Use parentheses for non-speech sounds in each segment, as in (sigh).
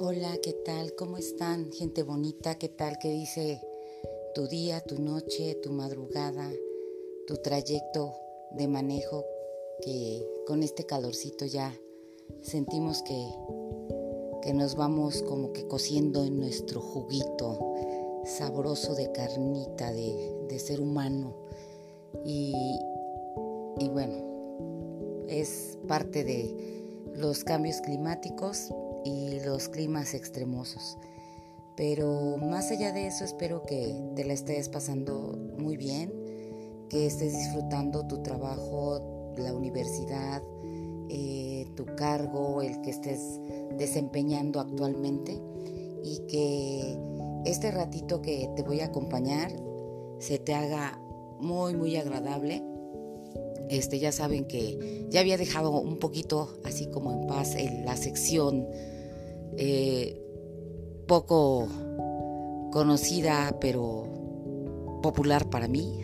Hola, ¿qué tal? ¿Cómo están? Gente bonita, ¿qué tal? ¿Qué dice tu día, tu noche, tu madrugada, tu trayecto de manejo que con este calorcito ya sentimos que, que nos vamos como que cociendo en nuestro juguito sabroso de carnita, de, ser humano. Y, y bueno, es parte de los cambios climáticos y los climas extremosos. Pero más allá de eso espero que te la estés pasando muy bien, que estés disfrutando tu trabajo, la universidad, eh, tu cargo, el que estés desempeñando actualmente y que este ratito que te voy a acompañar se te haga muy muy agradable. Este ya saben que ya había dejado un poquito así como en paz en la sección eh, poco conocida, pero popular para mí,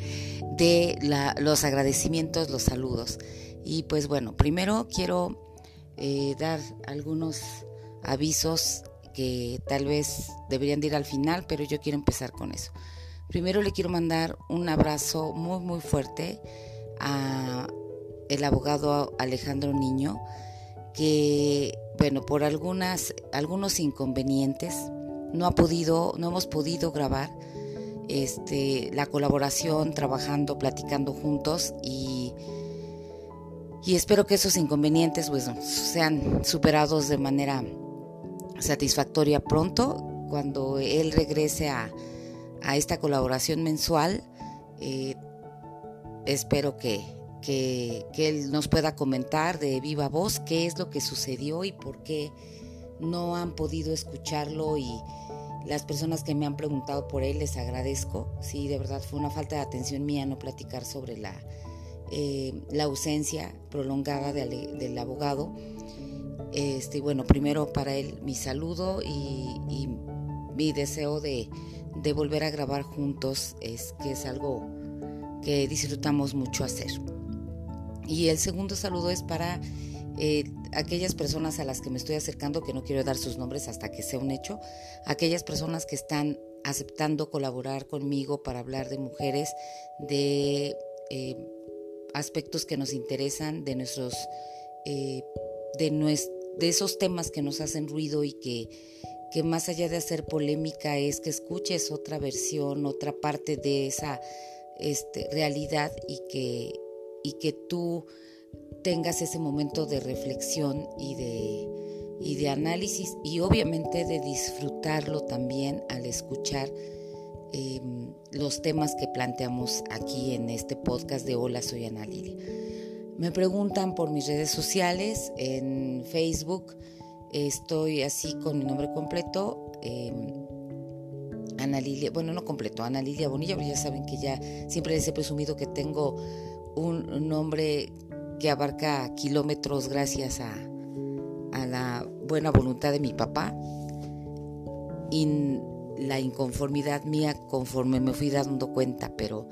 (laughs) de los agradecimientos, los saludos. Y pues bueno, primero quiero eh, dar algunos avisos que tal vez deberían de ir al final, pero yo quiero empezar con eso. Primero le quiero mandar un abrazo muy muy fuerte a el abogado Alejandro Niño, que bueno, por algunas, algunos inconvenientes, no ha podido, no hemos podido grabar este, la colaboración, trabajando, platicando juntos y, y espero que esos inconvenientes pues, sean superados de manera satisfactoria pronto cuando él regrese a, a esta colaboración mensual. Eh, espero que, que, él nos pueda comentar de viva voz qué es lo que sucedió y por qué no han podido escucharlo y las personas que me han preguntado por él les agradezco. Sí, de verdad fue una falta de atención mía no platicar sobre la, eh, la ausencia prolongada del abogado. Este, bueno, primero para él mi saludo y, mi deseo de, de volver a grabar juntos es que es algo que disfrutamos mucho hacer. Y el segundo saludo es para eh, aquellas personas a las que me estoy acercando, que no quiero dar sus nombres hasta que sea un hecho, aquellas personas que están aceptando colaborar conmigo para hablar de mujeres, de eh, aspectos que nos interesan, de nuestros, eh, de, de esos temas que nos hacen ruido y que, que más allá de hacer polémica es que escuches otra versión, otra parte de esa este, realidad y que y que tú tengas ese momento de reflexión y de, y de análisis y obviamente de disfrutarlo también al escuchar em, los temas que planteamos aquí en este podcast de Hola, soy Ana Lilia. Me preguntan por mis redes sociales, en Facebook estoy así con mi nombre completo, eh, Ana Lilia, bueno, no completo, Ana Lilia Bonilla, pero ya saben que ya siempre les he presumido que tengo un nombre que abarca kilómetros gracias a, la buena voluntad de mi papá y la inconformidad mía conforme me fui dando cuenta, pero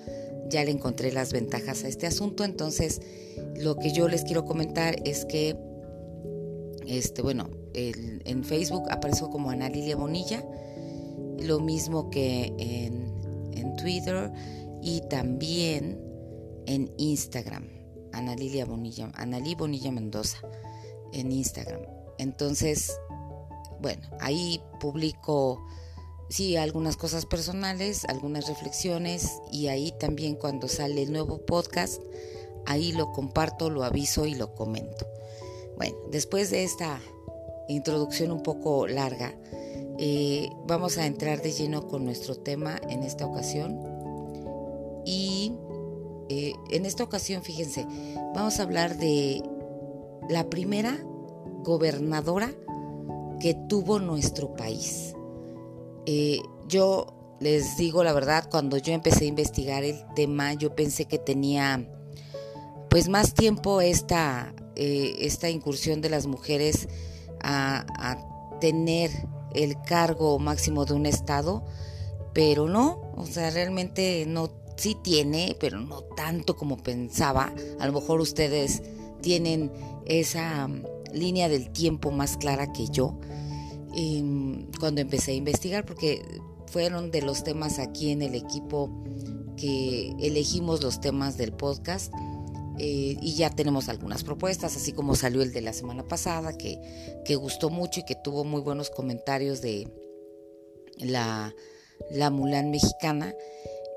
ya le encontré las ventajas a este asunto. Entonces, lo que yo les quiero comentar es que, este, bueno, en Facebook apareció como Ana Lilia Bonilla, lo mismo que en, en Twitter y también en Instagram, Ana Lilia Bonilla, Analí Bonilla Mendoza, en Instagram. Entonces, bueno, ahí publico, sí, algunas cosas personales, algunas reflexiones y ahí también cuando sale el nuevo podcast, ahí lo comparto, lo aviso y lo comento. Bueno, después de esta introducción un poco larga, eh, vamos a entrar de lleno con nuestro tema en esta ocasión. Eh, en esta ocasión, fíjense, vamos a hablar de la primera gobernadora que tuvo nuestro país. Eh, yo les digo la verdad, cuando yo empecé a investigar el tema, yo pensé que tenía pues más tiempo esta, eh, esta incursión de las mujeres a, a tener el cargo máximo de un estado, pero no, o sea, realmente no sí tiene, pero no tanto como pensaba. A lo mejor ustedes tienen esa mm, línea del tiempo más clara que yo. cuando empecé a investigar, porque fueron de los temas aquí en el equipo que elegimos los temas del podcast. Eh, y ya tenemos algunas propuestas, así como salió el de la semana pasada, que, que gustó mucho y que tuvo muy buenos comentarios de la, la mexicana.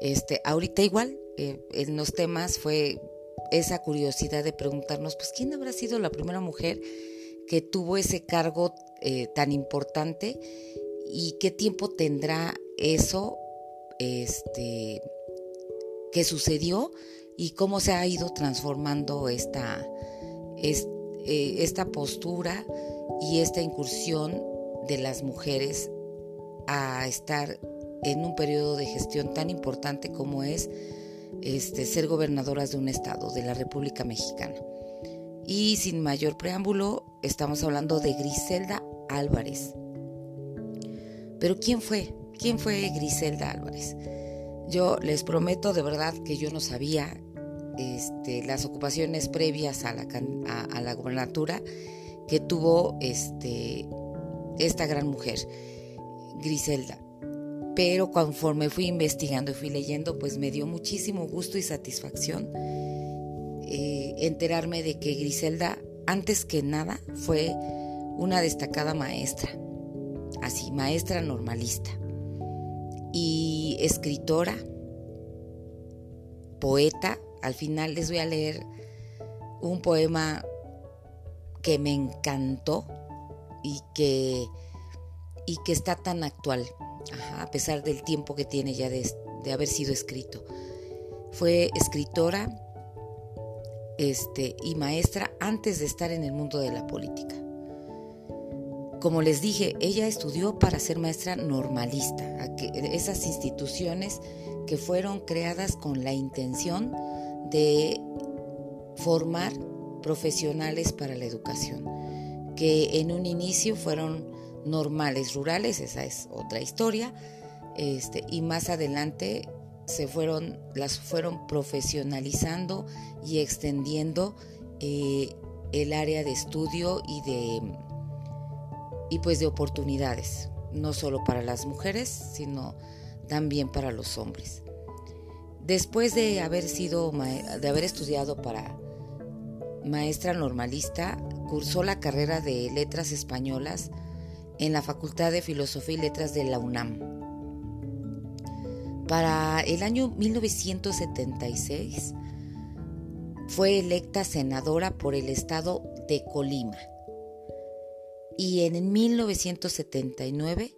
Este, ahorita igual, eh, en los temas fue esa curiosidad de preguntarnos, pues, ¿quién habrá sido la primera mujer que tuvo ese cargo eh, tan importante y qué tiempo tendrá eso este, que sucedió y cómo se ha ido transformando esta, eh, esta postura y esta incursión de las mujeres a estar en un periodo de gestión tan importante como es este, ser gobernadoras de un estado, de la República Mexicana. Y sin mayor preámbulo, estamos hablando de Griselda Álvarez. Pero ¿quién fue? ¿Quién fue Griselda Álvarez? Yo les prometo de verdad que yo no sabía este, las ocupaciones previas a la, a, la gobernatura que tuvo este, esta gran mujer, Griselda pero conforme fui investigando y fui leyendo, pues me dio muchísimo gusto y satisfacción eh, enterarme de que Griselda, antes que nada, fue una destacada maestra, así, maestra normalista y escritora, poeta. Al final les voy a leer un poema que me encantó y que, y que está tan actual a pesar del tiempo que tiene ya de, haber sido escrito. Fue escritora este, y maestra antes de estar en el mundo de la política. Como les dije, ella estudió para ser maestra normalista, esas instituciones que fueron creadas con la intención de formar profesionales para la educación, que en un inicio fueron normales rurales, esa es otra historia, este, y más adelante se fueron, las fueron profesionalizando y extendiendo eh, el área de estudio y de y pues de oportunidades, no solo para las mujeres, sino también para los hombres. Después de haber sido de haber estudiado para maestra normalista, cursó la carrera de letras españolas en la Facultad de Filosofía y Letras de la UNAM. Para el año 1976 fue electa senadora por el estado de Colima. Y en 1979,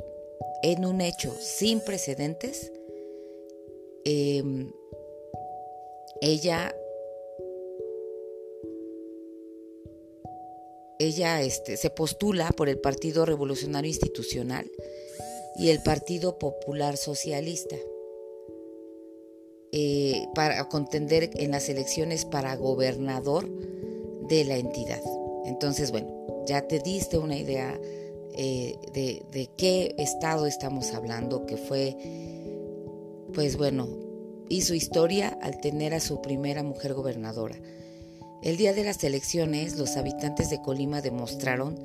en un hecho sin precedentes, em, ella ella este, se postula por el Partido Revolucionario Institucional y el Partido Popular Socialista eh, para contender en las elecciones para gobernador de la entidad. Entonces, bueno, ya te diste una idea eh, de, de qué estado estamos hablando, que fue, pues bueno, hizo historia al tener a su primera mujer gobernadora. El día de las elecciones, los habitantes de Colima demostraron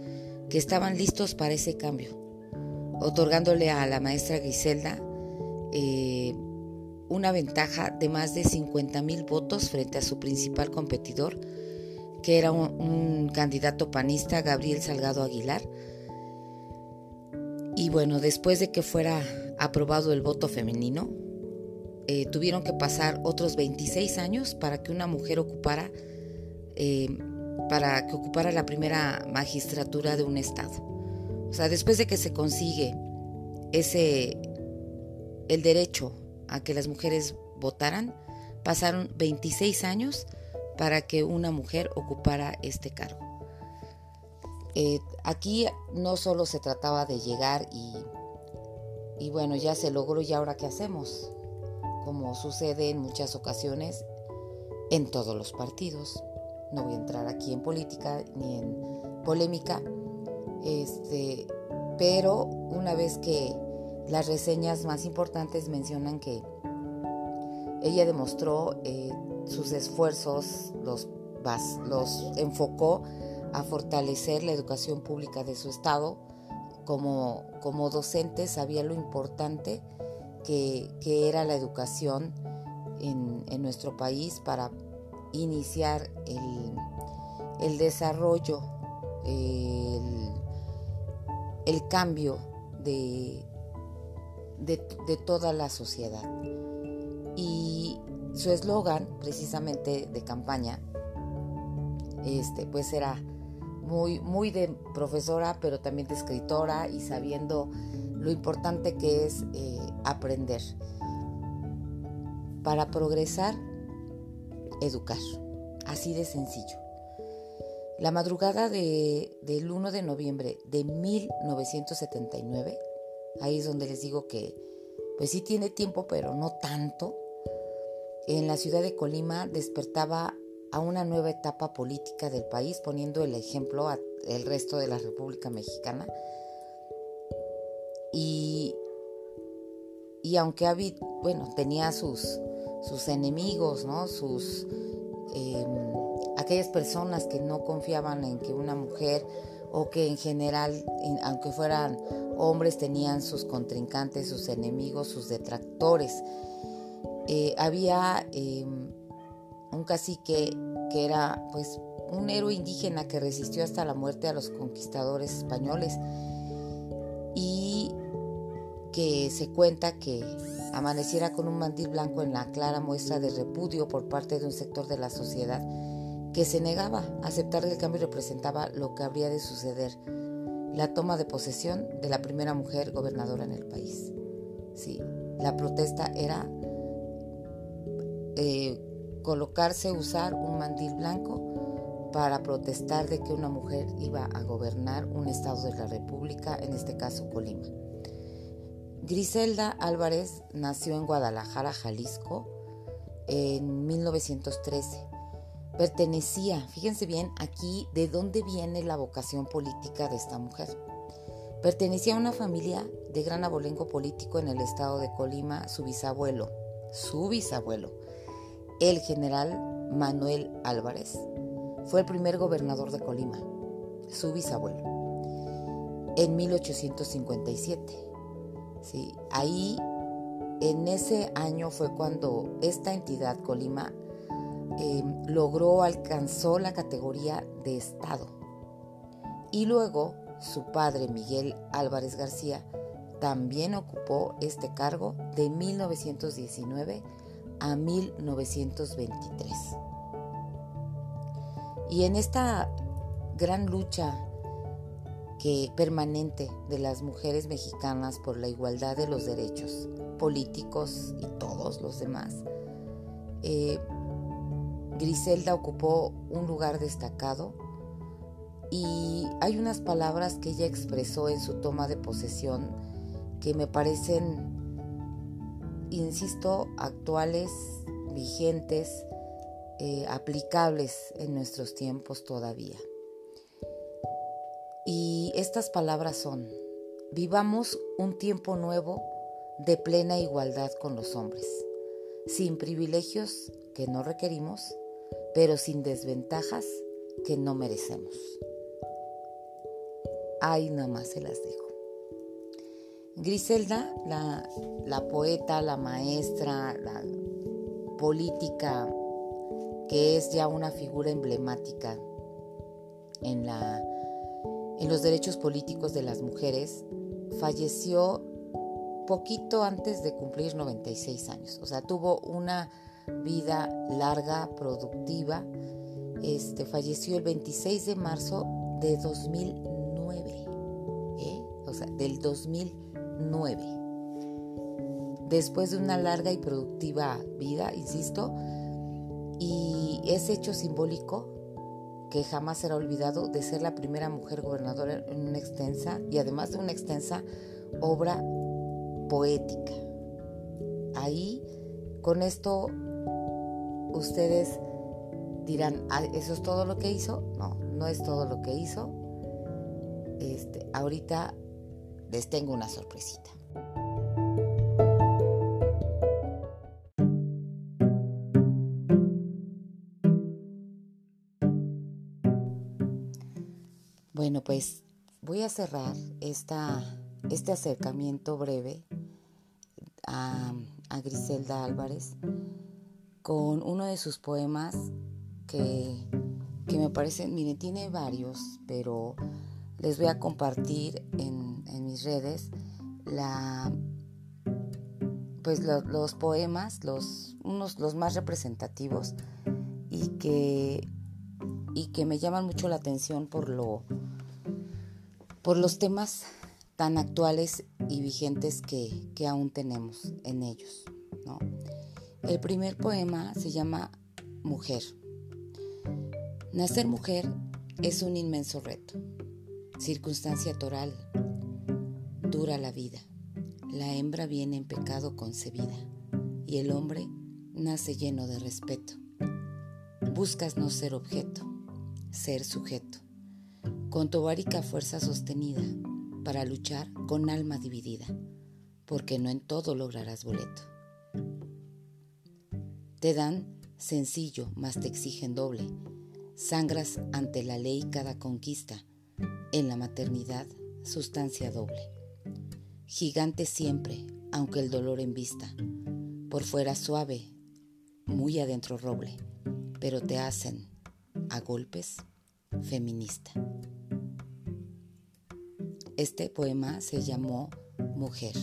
que estaban listos para ese cambio, otorgándole a la maestra Griselda eh, una ventaja de más de 50 mil votos frente a su principal competidor, que era un, candidato panista, Gabriel Salgado Aguilar. Y bueno, después de que fuera aprobado el voto femenino, eh, tuvieron que pasar otros 26 años para que una mujer ocupara eh, para que ocupara la primera magistratura de un estado. O sea, después de que se consigue ese el derecho a que las mujeres votaran, pasaron 26 años para que una mujer ocupara este cargo. Eh, aquí no solo se trataba de llegar y, y bueno, ya se logró y ahora qué hacemos, como sucede en muchas ocasiones en todos los partidos no voy a entrar aquí en política ni en polémica, este, pero una vez que las reseñas más importantes mencionan que ella demostró eh, sus esfuerzos, los, los enfocó a fortalecer la educación pública de su estado como, como docente sabía lo importante que, era la educación en, nuestro país para iniciar el, desarrollo, el, cambio de, de, toda la sociedad. Y su eslogan, precisamente de campaña, este, pues era muy, muy de profesora, pero también de escritora y sabiendo lo importante que es eh, aprender. Para progresar, educar. Así de sencillo. La madrugada de, del 1 de noviembre de 1979, ahí es donde les digo que, pues sí tiene tiempo, pero no tanto, en la ciudad de Colima despertaba a una nueva etapa política del país, poniendo el ejemplo al resto de la República Mexicana. Y, y aunque Avid, bueno, tenía sus, sus enemigos, ¿no? Sus, em, aquellas personas que no confiaban en que una mujer o que en general, aunque fueran hombres, tenían sus contrincantes, sus enemigos, sus detractores. Eh, había em, un cacique que era pues un héroe indígena que resistió hasta la muerte a los conquistadores españoles y que se cuenta que amaneciera con un mandil blanco en la clara muestra de repudio por parte de un sector de la sociedad que se negaba a aceptar que el cambio representaba lo que habría de suceder, la toma de posesión de la primera mujer gobernadora en el país. Sí, la protesta era eh, colocarse, usar un mandil blanco para protestar de que una mujer iba a gobernar un estado de la República, en este caso Colima. Griselda Álvarez nació en Guadalajara, Jalisco, en 1913. Pertenecía, fíjense bien aquí de dónde viene la vocación política de esta mujer. Pertenecía a una familia de gran abolengo político en el estado de Colima, su bisabuelo, su bisabuelo, el general Manuel Álvarez fue el primer gobernador de Colima, su bisabuelo, en 1857. ¿Sí? Ahí, en ese año fue cuando esta entidad, Colima, em, logró, alcanzó la categoría de Estado. Y luego su padre, Miguel Álvarez García, también ocupó este cargo de 1919 a 1923. Y en esta gran lucha que permanente de las mujeres mexicanas por la igualdad de los derechos políticos y todos los demás, eh, Griselda ocupó un lugar destacado y hay unas palabras que ella expresó en su toma de posesión que me parecen insisto, actuales, vigentes, eh, aplicables en nuestros tiempos todavía. Y estas palabras son, vivamos un tiempo nuevo de plena igualdad con los hombres, sin privilegios que no requerimos, pero sin desventajas que no merecemos. Ahí nada más se las dejo. Griselda, la, poeta, la maestra, la política, que es ya una figura emblemática en, la, en los derechos políticos de las mujeres, falleció poquito antes de cumplir 96 años. O sea, tuvo una vida larga, productiva. Este, falleció el 26 de marzo de 2009. ¿eh? O sea, del 2009. 9. Después de una larga y productiva vida, insisto, y ese hecho simbólico que jamás será olvidado de ser la primera mujer gobernadora en una extensa y además de una extensa obra poética. Ahí, con esto, ustedes dirán, ah, ¿eso es todo lo que hizo? No, no es todo lo que hizo. Este, ahorita les tengo una sorpresita. Pues voy a cerrar esta, este acercamiento breve a, a Griselda Álvarez con uno de sus poemas que, que me parece, miren, tiene varios, pero les voy a compartir en, en mis redes la, pues los poemas, los, unos, los más representativos y que, y que me llaman mucho la atención por, lo, por los temas tan actuales y vigentes que, que aún tenemos en ellos. ¿no? El primer poema se llama Mujer. Nacer mujer es un inmenso reto, circunstancia toral, dura la vida. La hembra viene en pecado concebida y el hombre nace lleno de respeto. Buscas no ser objeto, ser sujeto, con tobárica fuerza sostenida para luchar con alma dividida, porque no en todo lograrás boleto. Te dan sencillo, mas te exigen doble. Sangras ante la ley cada conquista. En la maternidad, sustancia doble. Gigante siempre, aunque el dolor en vista. Por fuera suave, muy adentro roble, pero te hacen, a golpes, feminista. Este poema se llamó Mujer.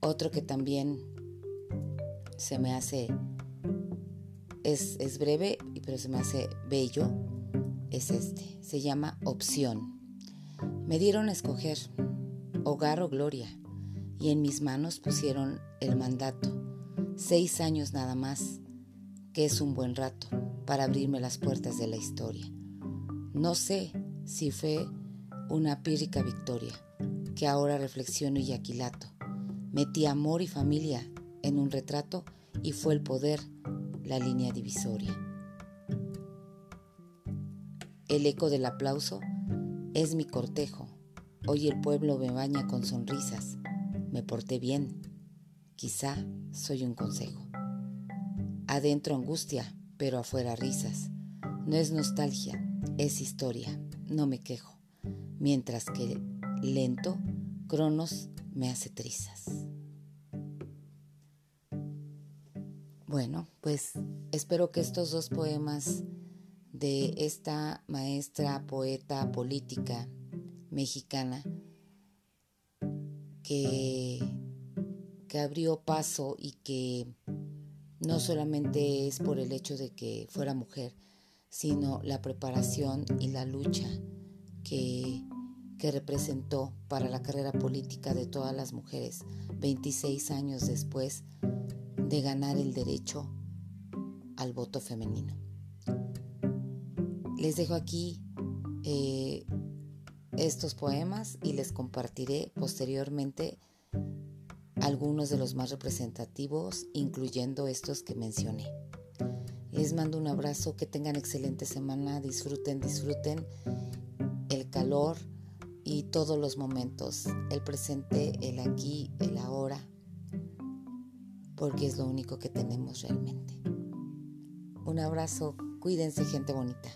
Otro que también se me hace, es, es breve, pero se me hace bello, es este. Se llama Opción. Me dieron a escoger hogar o gloria, y en mis manos pusieron el mandato, seis años nada más, que es un buen rato para abrirme las puertas de la historia. No sé si fue una pírrica victoria, que ahora reflexiono y aquilato. Metí amor y familia en un retrato y fue el poder la línea divisoria. El eco del aplauso es mi cortejo. Hoy el pueblo me baña con sonrisas. Me porté bien. Quizá soy un consejo. Adentro angustia, pero afuera risas. No es nostalgia, es historia. No me quejo. Mientras que lento, Cronos me hace trizas. Bueno, pues espero que estos dos poemas de esta maestra, poeta, política mexicana que, que abrió paso y que no solamente es por el hecho de que fuera mujer, sino la preparación y la lucha que, que representó para la carrera política de todas las mujeres 26 años después de ganar el derecho al voto femenino. Les dejo aquí eh, estos poemas y les compartiré posteriormente algunos de los más representativos, incluyendo estos que mencioné. Les mando un abrazo, que tengan excelente semana, disfruten, disfruten el calor y todos los momentos, el presente, el aquí, el ahora porque es lo único que tenemos realmente. Un abrazo, cuídense gente bonita.